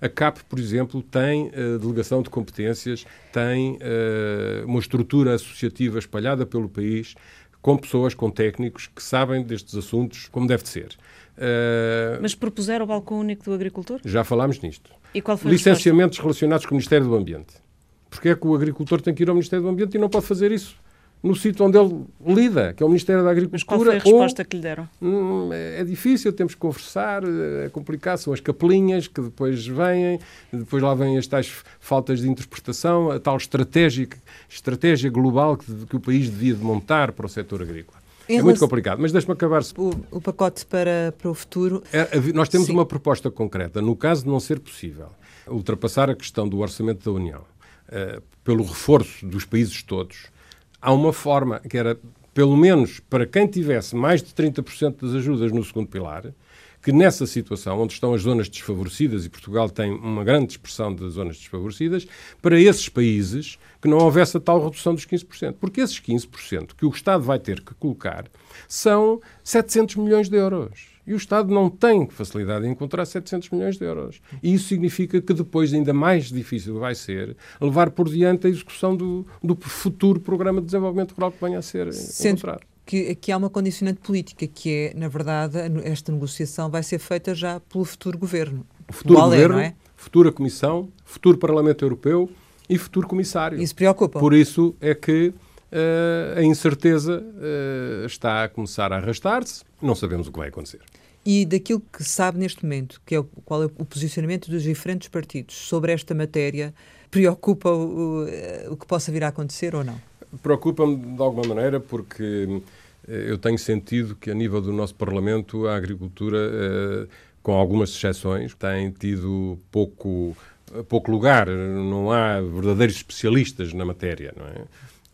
[SPEAKER 2] A CAP, por exemplo, tem uh, delegação de competências, tem uh, uma estrutura associativa espalhada pelo país, com pessoas, com técnicos que sabem destes assuntos como deve de ser.
[SPEAKER 3] Uh, Mas propuseram o balcão único do agricultor?
[SPEAKER 2] Já falámos nisto.
[SPEAKER 3] E qual foi
[SPEAKER 2] Licenciamentos relacionados com o Ministério do Ambiente. Porque é que o agricultor tem que ir ao Ministério do Ambiente e não pode fazer isso? No sítio onde ele lida, que é o Ministério da Agricultura. Mas qual
[SPEAKER 3] foi a resposta ou, que lhe deram?
[SPEAKER 2] Hum, é, difícil, temos que conversar, é complicado, são as capelinhas que depois vêm, depois lá vêm as tais faltas de interpretação, a tal estratégia, estratégia global que, que o país devia de montar para o setor agrícola. Em é muito complicado, mas deixe-me acabar.
[SPEAKER 1] O, o, pacote para, para o futuro.
[SPEAKER 2] É, nós temos Sim. uma proposta concreta. No caso de não ser possível ultrapassar a questão do orçamento da União, uh, pelo reforço dos países todos, há uma forma que era, pelo menos para quem tivesse mais de 30% das ajudas no segundo pilar, que nessa situação, onde estão as zonas desfavorecidas, e Portugal tem uma grande expressão de zonas desfavorecidas, para esses países que não houvesse a tal redução dos 15%. Porque esses 15% que o Estado vai ter que colocar são 700 milhões de euros. E o Estado não tem facilidade em encontrar 700 milhões de euros. E isso significa que depois ainda mais difícil vai ser levar por diante a execução do, do futuro programa de desenvolvimento rural que venha a ser Sendo encontrado.
[SPEAKER 1] Que, que há uma condicionante política, que é, na verdade, esta negociação vai ser feita já pelo futuro governo.
[SPEAKER 2] O futuro governo, é? futura Comissão, futuro Parlamento Europeu e futuro Comissário.
[SPEAKER 1] Isso preocupa.
[SPEAKER 2] Por isso é que a incerteza uh, está a começar a arrastar-se. Não sabemos o que vai acontecer.
[SPEAKER 1] E daquilo que sabe neste momento, que é o, qual é o posicionamento dos diferentes partidos sobre esta matéria, preocupa o, o, o que possa vir a acontecer ou não?
[SPEAKER 2] Preocupa-me de alguma maneira porque eh, eu tenho sentido que a nível do nosso Parlamento a agricultura, eh, com algumas exceções, tem tido pouco, pouco lugar. Não há verdadeiros especialistas na matéria, não é?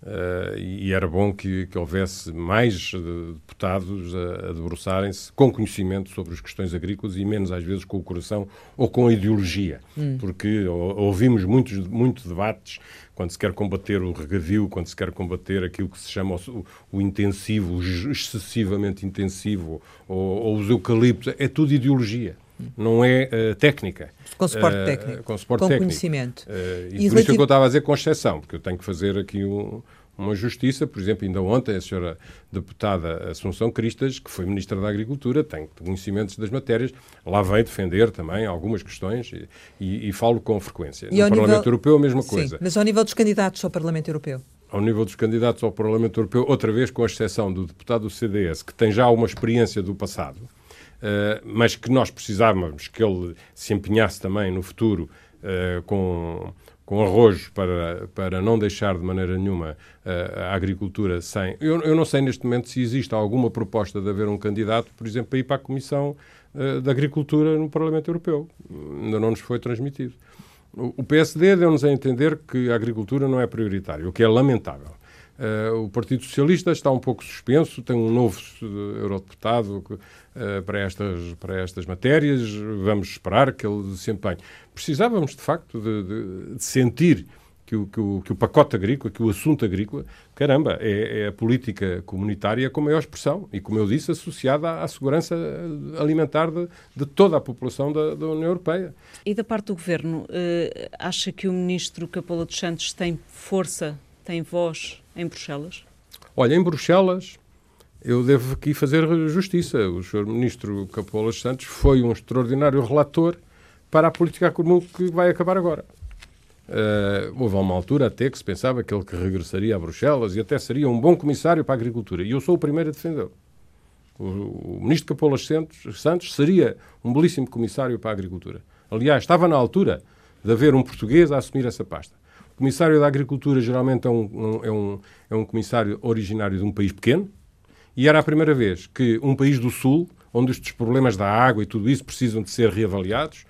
[SPEAKER 2] Uh, e era bom que, que houvesse mais uh, deputados a, a debruçarem-se com conhecimento sobre as questões agrícolas e menos às vezes com o coração ou com a ideologia, hum. porque ouvimos muitos muito debates quando se quer combater o regadio, quando se quer combater aquilo que se chama o, o intensivo, o excessivamente intensivo, ou, ou os eucaliptos, é tudo ideologia não é uh, técnica.
[SPEAKER 1] Com suporte uh, técnico.
[SPEAKER 2] Com suporte
[SPEAKER 1] com
[SPEAKER 2] técnico.
[SPEAKER 1] conhecimento.
[SPEAKER 2] Uh, e, e por isso é que eu estava a dizer com exceção, porque eu tenho que fazer aqui um, uma justiça. Por exemplo, ainda ontem a senhora deputada Assunção Cristas, que foi Ministra da Agricultura, tem conhecimentos das matérias, lá veio defender também algumas questões e, e, e falo com frequência. E no Parlamento nível... Europeu a mesma coisa.
[SPEAKER 1] Sim, mas ao nível dos candidatos ao Parlamento Europeu?
[SPEAKER 2] Ao nível dos candidatos ao Parlamento Europeu, outra vez com a exceção do deputado do CDS, que tem já uma experiência do passado, mas que nós precisávamos que ele se empenhasse também no futuro uh, com, com arrojo para, para não deixar de maneira nenhuma uh, a agricultura sem. Eu, eu não sei neste momento se existe alguma proposta de haver um candidato, por exemplo, para ir para a Comissão da Agricultura no Parlamento Europeu. Ainda não nos foi transmitido. O, PSD deu-nos a entender que a agricultura não é prioritária, o que é lamentável. Uh, o Partido Socialista está um pouco suspenso, tem um novo uh, eurodeputado para, estas, para estas matérias, vamos esperar que ele desempenhe. Precisávamos, de facto, de, de, de sentir que o, que, o, que o pacote agrícola, que o assunto agrícola, caramba, é, é, a política comunitária com maior expressão e, como eu disse, associada à, à segurança alimentar de, de, toda a população da, da, União Europeia.
[SPEAKER 3] E da parte do Governo, acha que o Ministro Capola dos Santos tem força, tem voz em Bruxelas?
[SPEAKER 2] Olha, em Bruxelas, eu devo aqui fazer justiça. O Sr. Ministro Capolas Santos foi um extraordinário relator para a política comum que vai acabar agora. Uh, houve uma altura até que se pensava que ele que regressaria a Bruxelas e até seria um bom comissário para a agricultura. E eu sou o primeiro a defendê-lo. O, o, ministro Capolas Santos, Santos seria um belíssimo comissário para a agricultura. Aliás, estava na altura de haver um português a assumir essa pasta. O comissário da Agricultura geralmente é um, um, é, um, é um comissário originário de um país pequeno e era a primeira vez que um país do Sul, onde estes problemas da água e tudo isso precisam de ser reavaliados,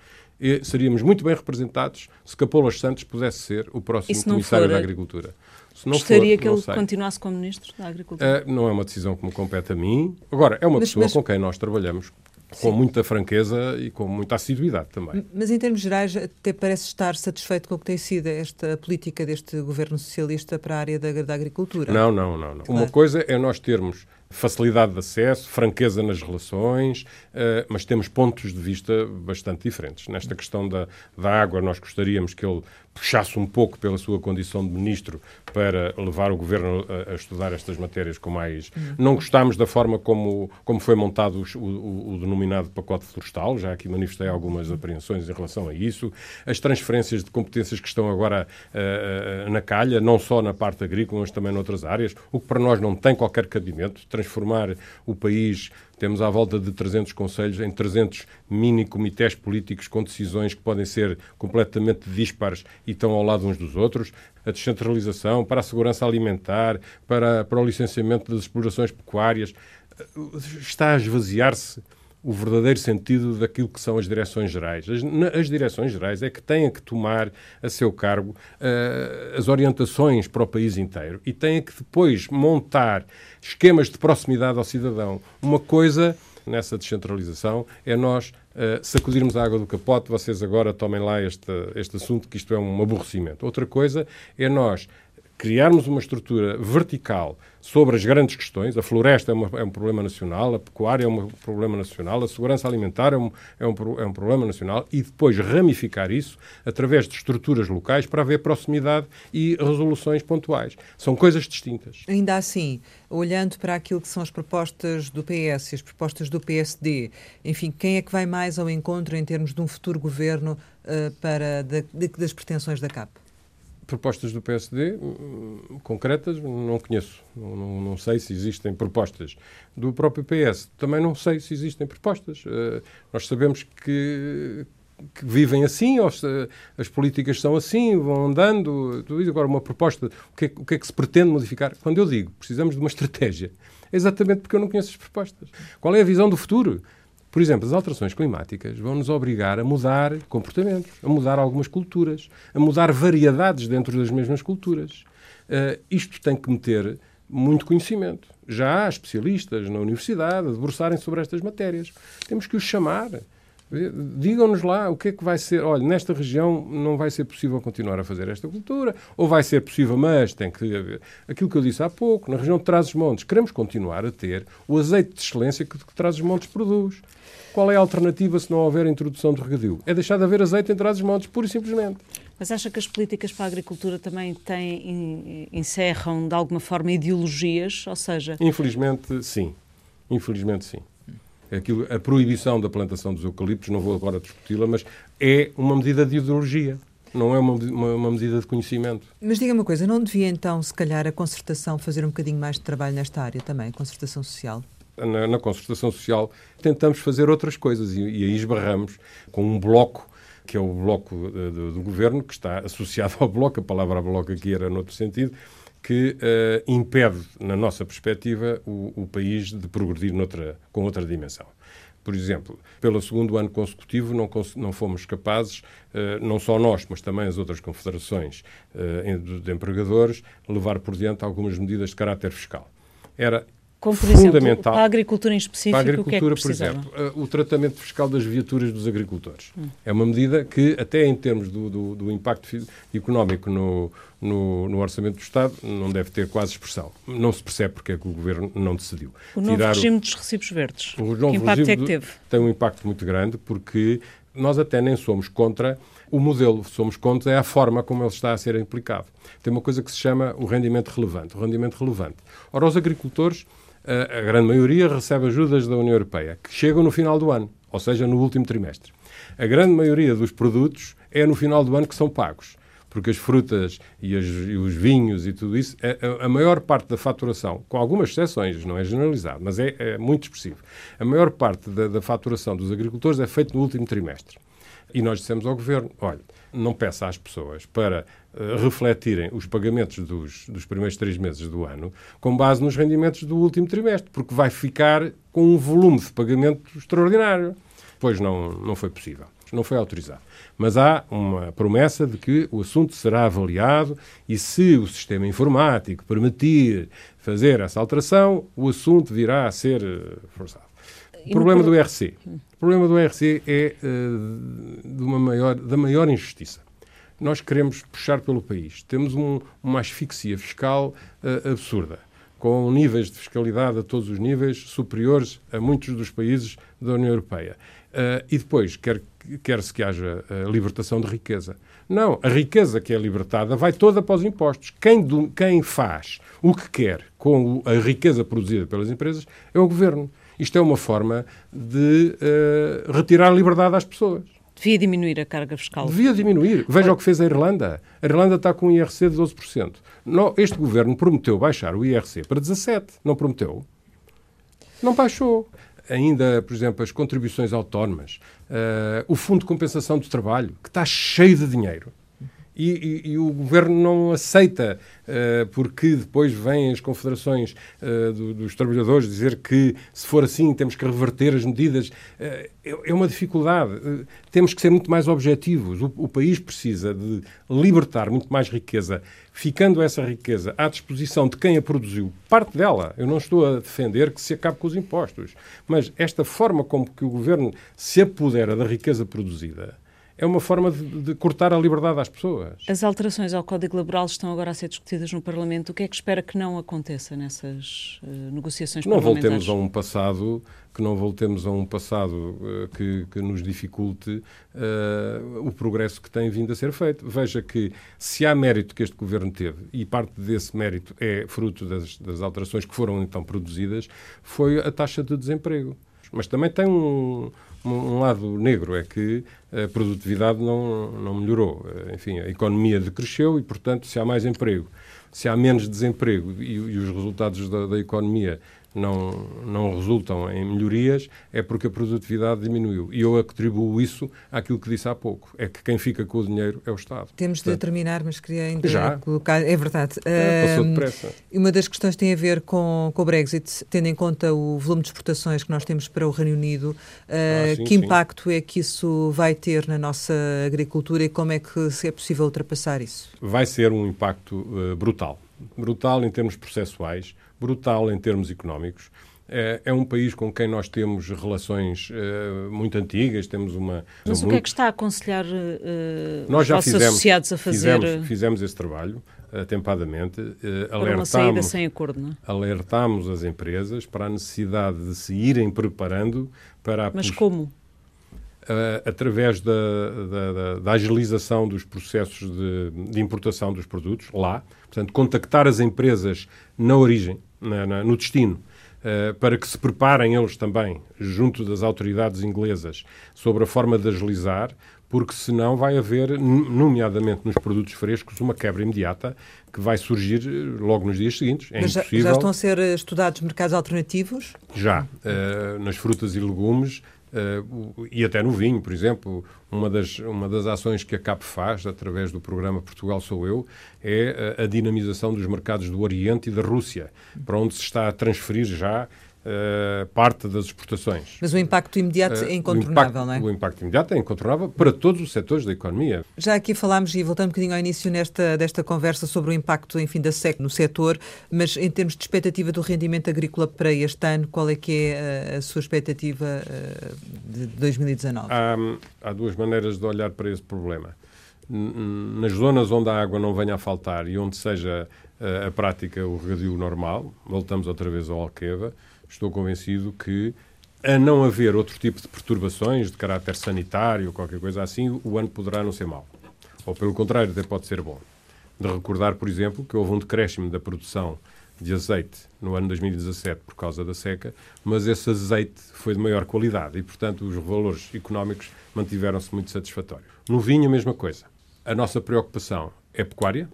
[SPEAKER 2] seríamos muito bem representados se Capolas Santos pudesse ser o próximo comissário for, da Agricultura.
[SPEAKER 3] Se não Gostaria for, que ele sei. continuasse como ministro da Agricultura?
[SPEAKER 2] Uh, não é uma decisão que me compete a mim. Agora, é uma mas, pessoa mas... com quem nós trabalhamos com muita franqueza e com muita assiduidade também.
[SPEAKER 1] Mas em termos gerais, até parece estar satisfeito com o que tem sido esta política deste governo socialista para a área da, da agricultura?
[SPEAKER 2] Não, não, não. não. Claro. Uma coisa é nós termos facilidade de acesso, franqueza nas relações, uh, mas temos pontos de vista bastante diferentes. Nesta questão da, da água, nós gostaríamos que ele puxasse um pouco pela sua condição de ministro para levar o governo a, a estudar estas matérias com mais. Uhum. Não gostámos da forma como, como foi montado o, o, o, denominado pacote florestal, já aqui manifestei algumas apreensões em relação a isso. As transferências de competências que estão agora uh, uh, na calha, não só na parte agrícola, mas também noutras áreas, o que para nós não tem qualquer cabimento. Transformar o país temos à volta de 300 conselhos em 300 mini comitês políticos com decisões que podem ser completamente dispares e estão ao lado uns dos outros. A descentralização para a segurança alimentar, para, para o licenciamento das explorações pecuárias, está a esvaziar-se o verdadeiro sentido daquilo que são as direções gerais. As, as direções gerais é que têm que tomar a seu cargo uh, as orientações para o país inteiro e têm que depois montar esquemas de proximidade ao cidadão. Uma coisa nessa descentralização é nós uh, sacudirmos a água do capote, vocês agora tomem lá este, este assunto, que isto é um aborrecimento. Outra coisa é nós criarmos uma estrutura vertical sobre as grandes questões. A floresta é, uma, é, um problema nacional, a pecuária é um problema nacional, a segurança alimentar é um, é, um, é um problema nacional e depois ramificar isso através de estruturas locais para haver proximidade e resoluções pontuais. São coisas distintas.
[SPEAKER 1] Ainda assim, olhando para aquilo que são as propostas do PS as propostas do PSD, enfim, quem é que vai mais ao encontro em termos de um futuro governo uh, para de, de, das pretensões da CAP?
[SPEAKER 2] Propostas do PSD hum, concretas não conheço. Não, não, não, sei se existem propostas. Do próprio PS também não sei se existem propostas. Uh, nós sabemos que, que vivem assim, ou se, as políticas são assim, vão andando. Tudo Agora, uma proposta, o que, é, o que é que se pretende modificar? Quando eu digo precisamos de uma estratégia, é exatamente porque eu não conheço as propostas. Qual é a visão do futuro? Por exemplo, as alterações climáticas vão nos obrigar a mudar comportamentos, a mudar algumas culturas, a mudar variedades dentro das mesmas culturas. Uh, isto tem que meter muito conhecimento. Já há especialistas na universidade a debruçarem sobre estas matérias. Temos que os chamar. Digam-nos lá o que é que vai ser. Olha, nesta região não vai ser possível continuar a fazer esta cultura, ou vai ser possível, mas tem que haver. Aquilo que eu disse há pouco, na região de Trás-os-Montes, queremos continuar a ter o azeite de excelência que, que Trás-os-Montes produz. Qual é a alternativa se não houver introdução de regadio? É deixar de haver azeite em trás dos montes, pura e simplesmente.
[SPEAKER 3] Mas acha que as políticas para a agricultura também têm, encerram de alguma forma ideologias? Ou seja.
[SPEAKER 2] Infelizmente, sim. Infelizmente, sim. Aquilo, a proibição da plantação dos eucaliptos, não vou agora discuti-la, mas é uma medida de ideologia não é uma, uma, uma, medida de conhecimento.
[SPEAKER 1] Mas diga uma coisa, não devia então, se calhar, a concertação fazer um bocadinho mais de trabalho nesta área também, a concertação social?
[SPEAKER 2] na, na concertação social, tentamos fazer outras coisas e, e aí esbarramos com um bloco que é o bloco do, do, governo, que está associado ao bloco, a palavra bloco aqui era noutro sentido, que uh, impede, na nossa perspectiva, o, o país de progredir noutra, com outra dimensão. Por exemplo, pelo segundo ano consecutivo não, não fomos capazes, uh, não só nós, mas também as outras confederações uh, de empregadores, levar por diante algumas medidas de caráter fiscal. Era
[SPEAKER 3] como, por fundamental. Exemplo, para a agricultura em específico,
[SPEAKER 2] para a agricultura,
[SPEAKER 3] o que é que
[SPEAKER 2] por exemplo, eh, o tratamento fiscal das viaturas dos agricultores. Hum. É uma medida que, até em termos do, do, do impacto económico no, no, no, orçamento do Estado, não deve ter quase expressão. Não se percebe porque é que o Governo não decidiu.
[SPEAKER 3] O novo Tirar regime o, dos recibos verdes, o que impacto é que teve?
[SPEAKER 2] Tem um impacto muito grande porque nós até nem somos contra o modelo, somos contra a forma como ele está a ser aplicado. Tem uma coisa que se chama o rendimento relevante. O rendimento relevante. Ora, os agricultores a, grande maioria recebe ajudas da União Europeia, que chegam no final do ano, ou seja, no último trimestre. A grande maioria dos produtos é no final do ano que são pagos porque as frutas e, as, e, os vinhos e tudo isso, a, a, maior parte da faturação, com algumas exceções, não é generalizado, mas é, é muito expressivo, a maior parte da, da, faturação dos agricultores é feita no último trimestre. E nós dissemos ao Governo, olha, não peça às pessoas para uh, refletirem os pagamentos dos, dos primeiros três meses do ano com base nos rendimentos do último trimestre, porque vai ficar com um volume de pagamento extraordinário. Pois não, não foi possível, não foi autorizado. Mas há uma promessa de que o assunto será avaliado e, se o sistema informático permitir fazer essa alteração, o assunto virá a ser eh, forçado. O problema do RC. O problema do RC é uh, de uma maior, da maior injustiça. Nós queremos puxar pelo país. Temos um, uma asfixia fiscal uh, absurda, com níveis de fiscalidade a todos os níveis superiores a muitos dos países da União Europeia. Uh, e depois, quer, quer-se que haja libertação de riqueza. Não, a riqueza que é libertada vai toda para os impostos. Quem, do, quem faz o que quer com a riqueza produzida pelas empresas é o governo. Isto é uma forma de uh, retirar liberdade às pessoas.
[SPEAKER 3] Devia diminuir a carga fiscal.
[SPEAKER 2] Devia diminuir. Veja o que fez a Irlanda. A Irlanda está com um IRC de 12%. este governo prometeu baixar o IRC para 17%. Não prometeu? Não baixou. Ainda, por exemplo, as contribuições autónomas, uh, o Fundo de Compensação do Trabalho, que está cheio de dinheiro e, e, e, o governo não aceita, uh, porque depois vêm as confederações uh, do, dos trabalhadores dizer que, se for assim, temos que reverter as medidas. Uh, é, uma dificuldade. temos que ser muito mais objetivos. O, o, país precisa de libertar muito mais riqueza, ficando essa riqueza à disposição de quem a produziu, parte dela. Eu não estou a defender que se acabe com os impostos, mas esta forma como que o governo se apodera da riqueza produzida é uma forma de, de, cortar a liberdade às pessoas.
[SPEAKER 3] As alterações ao Código Laboral estão agora a ser discutidas no Parlamento. O que é que espera que não aconteça nessas uh, negociações
[SPEAKER 2] não voltemos a um passado que não voltemos a um passado uh, que, que, nos dificulte uh, o progresso que tem vindo a ser feito. Veja que se há mérito que este governo teve e parte desse mérito é fruto das, das alterações que foram então produzidas, foi a taxa de desemprego Mas também tem um, um lado negro, é que a produtividade não, não melhorou. Enfim, a economia decresceu e, portanto, se há mais emprego, se há menos desemprego e, e os resultados da, da economia não, não resultam em melhorias é porque a produtividade diminuiu. E eu atribuo isso àquilo que disse há pouco, é que quem fica com o dinheiro é o Estado.
[SPEAKER 1] Temos de terminar, mas queria ainda
[SPEAKER 2] Já?
[SPEAKER 1] colocar... É verdade.
[SPEAKER 2] É, passou depressa.
[SPEAKER 1] Uma das questões tem a ver com, com o Brexit, tendo em conta o volume de exportações que nós temos para o Reino Unido, ah, sim, que impacto sim. é que isso vai ter na nossa agricultura e como é que se é possível ultrapassar isso?
[SPEAKER 2] Vai ser um impacto uh, brutal. Brutal em termos processuais, brutal em termos económicos. É, é, um país com quem nós temos relações uh, muito antigas, temos uma...
[SPEAKER 3] Mas
[SPEAKER 2] o
[SPEAKER 3] que é que está a aconselhar uh, nós já fizemos, associados a fazer...
[SPEAKER 2] Fizemos, fizemos esse trabalho, atempadamente. Uh,
[SPEAKER 3] para uma saída sem acordo, não é?
[SPEAKER 2] Alertámos as empresas para a necessidade de se irem preparando para... A
[SPEAKER 3] Mas como?
[SPEAKER 2] Uh, através da, da, da, da, agilização dos processos de, de, importação dos produtos lá, portanto, contactar as empresas na origem, na, na, no destino, uh, para que se preparem eles também, junto das autoridades inglesas, sobre a forma de agilizar, porque senão vai haver, nomeadamente nos produtos frescos, uma quebra imediata que vai surgir eh, logo nos dias seguintes. É
[SPEAKER 1] Mas já,
[SPEAKER 2] impossível.
[SPEAKER 1] já estão a ser estudados mercados alternativos?
[SPEAKER 2] Já. Uh, nas frutas e legumes Uh, e até no vinho, por exemplo, uma das, uma das ações que a CAP faz, através do programa Portugal Sou Eu, é a, a dinamização dos mercados do Oriente e da Rússia, para onde se está a transferir já Uh, parte das exportações.
[SPEAKER 1] Mas o impacto imediato uh, é incontornável,
[SPEAKER 2] impacto,
[SPEAKER 1] não é?
[SPEAKER 2] O impacto imediato é incontornável para todos os setores da economia.
[SPEAKER 1] Já aqui falámos, e voltando um bocadinho ao início nesta, desta conversa sobre o impacto, enfim, da SEC no setor, mas em termos de expectativa do rendimento agrícola para este ano, qual é que é a, a sua expectativa uh, de 2019?
[SPEAKER 2] Há, há duas maneiras de olhar para esse problema. Nas zonas onde a água não venha a faltar e onde seja a prática o regadio normal, voltamos outra vez ao Alqueva, estou convencido que, a não haver outro tipo de perturbações de caráter sanitário ou qualquer coisa assim, o ano poderá não ser mau. Ou, pelo contrário, até pode ser bom. De recordar, por exemplo, que houve um decréscimo da produção de azeite no ano 2017 por causa da seca, mas esse azeite foi de maior qualidade e, portanto, os valores económicos mantiveram-se muito satisfatórios. No vinho, a mesma coisa. A nossa preocupação é pecuária,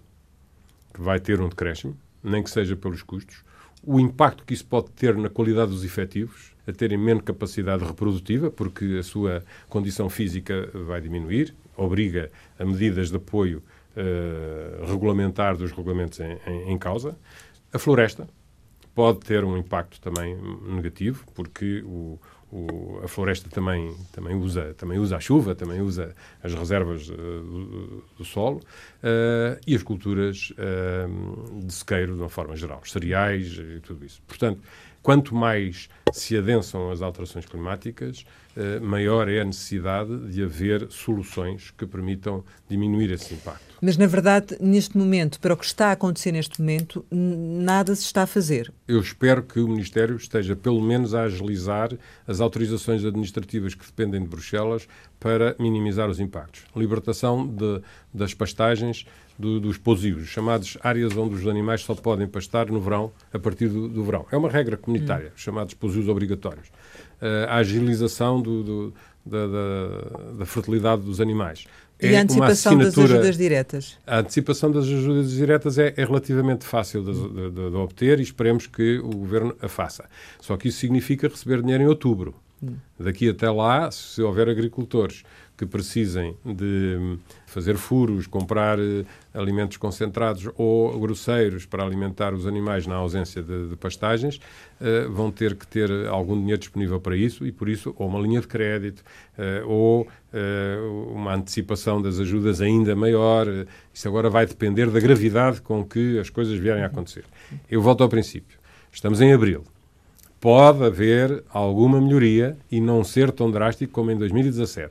[SPEAKER 2] que vai ter um decréscimo, nem que seja pelos custos o impacto que isso pode ter na qualidade dos efetivos, a terem menos capacidade reprodutiva, porque a sua condição física vai diminuir, obriga a medidas de apoio uh, regulamentar dos regulamentos em, em, em causa. A floresta pode ter um impacto também negativo, porque o, o, a floresta também, também, usa, também usa a chuva, também usa as reservas uh, do, do, solo uh, e as culturas uh, de sequeiro de uma forma geral, os cereais e tudo isso. Portanto, quanto mais se adensam as alterações climáticas, maior é a necessidade de haver soluções que permitam diminuir esse impacto.
[SPEAKER 1] Mas, na verdade, neste momento, para o que está a acontecer neste momento, nada se está a fazer.
[SPEAKER 2] Eu espero que o Ministério esteja, pelo menos, a agilizar as autorizações administrativas que dependem de Bruxelas para minimizar os impactos. Libertação de, das pastagens do, dos pousios, chamadas áreas onde os animais só podem pastar no verão, a partir do, do verão. É uma regra comunitária, hum. chamados pousios obrigatórios. Uh, a agilização do, do da, da, da, fertilidade dos animais.
[SPEAKER 1] E é a antecipação das ajudas diretas?
[SPEAKER 2] A antecipação das ajudas diretas é, é relativamente fácil de, de, de, de, obter e esperemos que o Governo a faça. Só que isso significa receber dinheiro em outubro. Hum. Daqui até lá, se houver agricultores que precisem de fazer furos, comprar uh, alimentos concentrados ou grosseiros para alimentar os animais na ausência de, de pastagens, uh, vão ter que ter algum dinheiro disponível para isso e, por isso, ou uma linha de crédito uh, ou uma antecipação das ajudas ainda maior. Isso agora vai depender da gravidade com que as coisas vierem a acontecer. Eu volto ao princípio. Estamos em abril pode haver alguma melhoria e não ser tão drástico como em 2017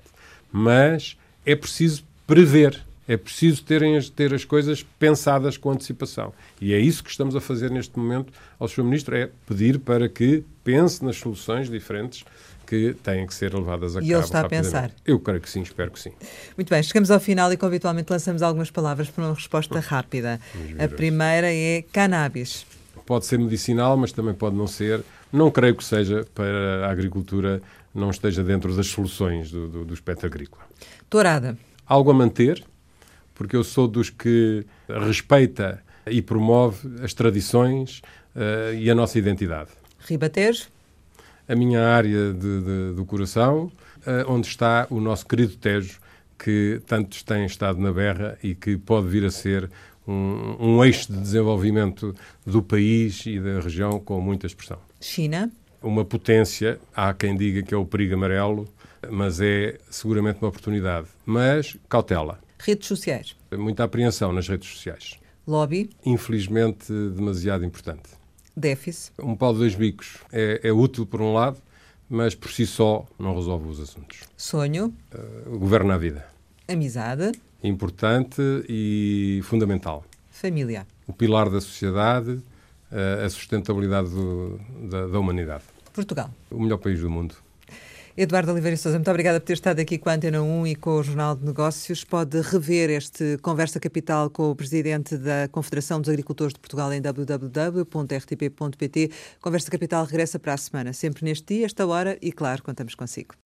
[SPEAKER 2] mas é preciso prever. É preciso terem ter as coisas pensadas com antecipação. E é isso que estamos a fazer neste momento ao Sr. Ministro, é pedir para que pense nas soluções diferentes que têm que ser levadas a
[SPEAKER 1] e
[SPEAKER 2] cabo.
[SPEAKER 1] E ele está a pensar?
[SPEAKER 2] Eu creio que sim, espero que sim.
[SPEAKER 1] Muito bem, chegamos ao final e que habitualmente lançamos algumas palavras para uma resposta rápida. A primeira é cannabis.
[SPEAKER 2] Pode ser medicinal, mas também pode não ser, Não creio que seja para a agricultura, não esteja dentro das soluções do, do, do espectro agrícola.
[SPEAKER 1] Tourada.
[SPEAKER 2] Algo a manter, porque eu sou dos que respeita e promove as tradições uh, e a nossa identidade.
[SPEAKER 1] Ribatejo.
[SPEAKER 2] A minha área de, de, do coração, uh, onde está o nosso querido Tejo, que tantos têm estado na berra e que pode vir a ser um, um eixo de desenvolvimento do país e da região com muita expressão.
[SPEAKER 1] China.
[SPEAKER 2] Uma potência, há quem diga que é o perigo amarelo, mas é seguramente uma oportunidade. Mas cautela.
[SPEAKER 1] Redes sociais.
[SPEAKER 2] Muita apreensão nas redes sociais.
[SPEAKER 1] Lobby.
[SPEAKER 2] Infelizmente, demasiado importante.
[SPEAKER 1] Déficit.
[SPEAKER 2] Um pau de dois bicos é, é útil por um lado, mas por si só não resolve os assuntos.
[SPEAKER 1] Sonho.
[SPEAKER 2] Uh, governa a vida.
[SPEAKER 1] Amizade.
[SPEAKER 2] Importante e fundamental.
[SPEAKER 1] Família.
[SPEAKER 2] O pilar da sociedade, a sustentabilidade do, da, da humanidade.
[SPEAKER 1] Portugal.
[SPEAKER 2] O melhor país do mundo.
[SPEAKER 1] Eduardo Oliveira Sousa, muito obrigada por ter estado aqui com a Antena 1 e com o Jornal de Negócios. Pode rever este Conversa Capital com o Presidente da Confederação dos Agricultores de Portugal em www.rtp.pt. Conversa Capital regressa para a semana, sempre neste dia, esta hora, e claro, contamos consigo.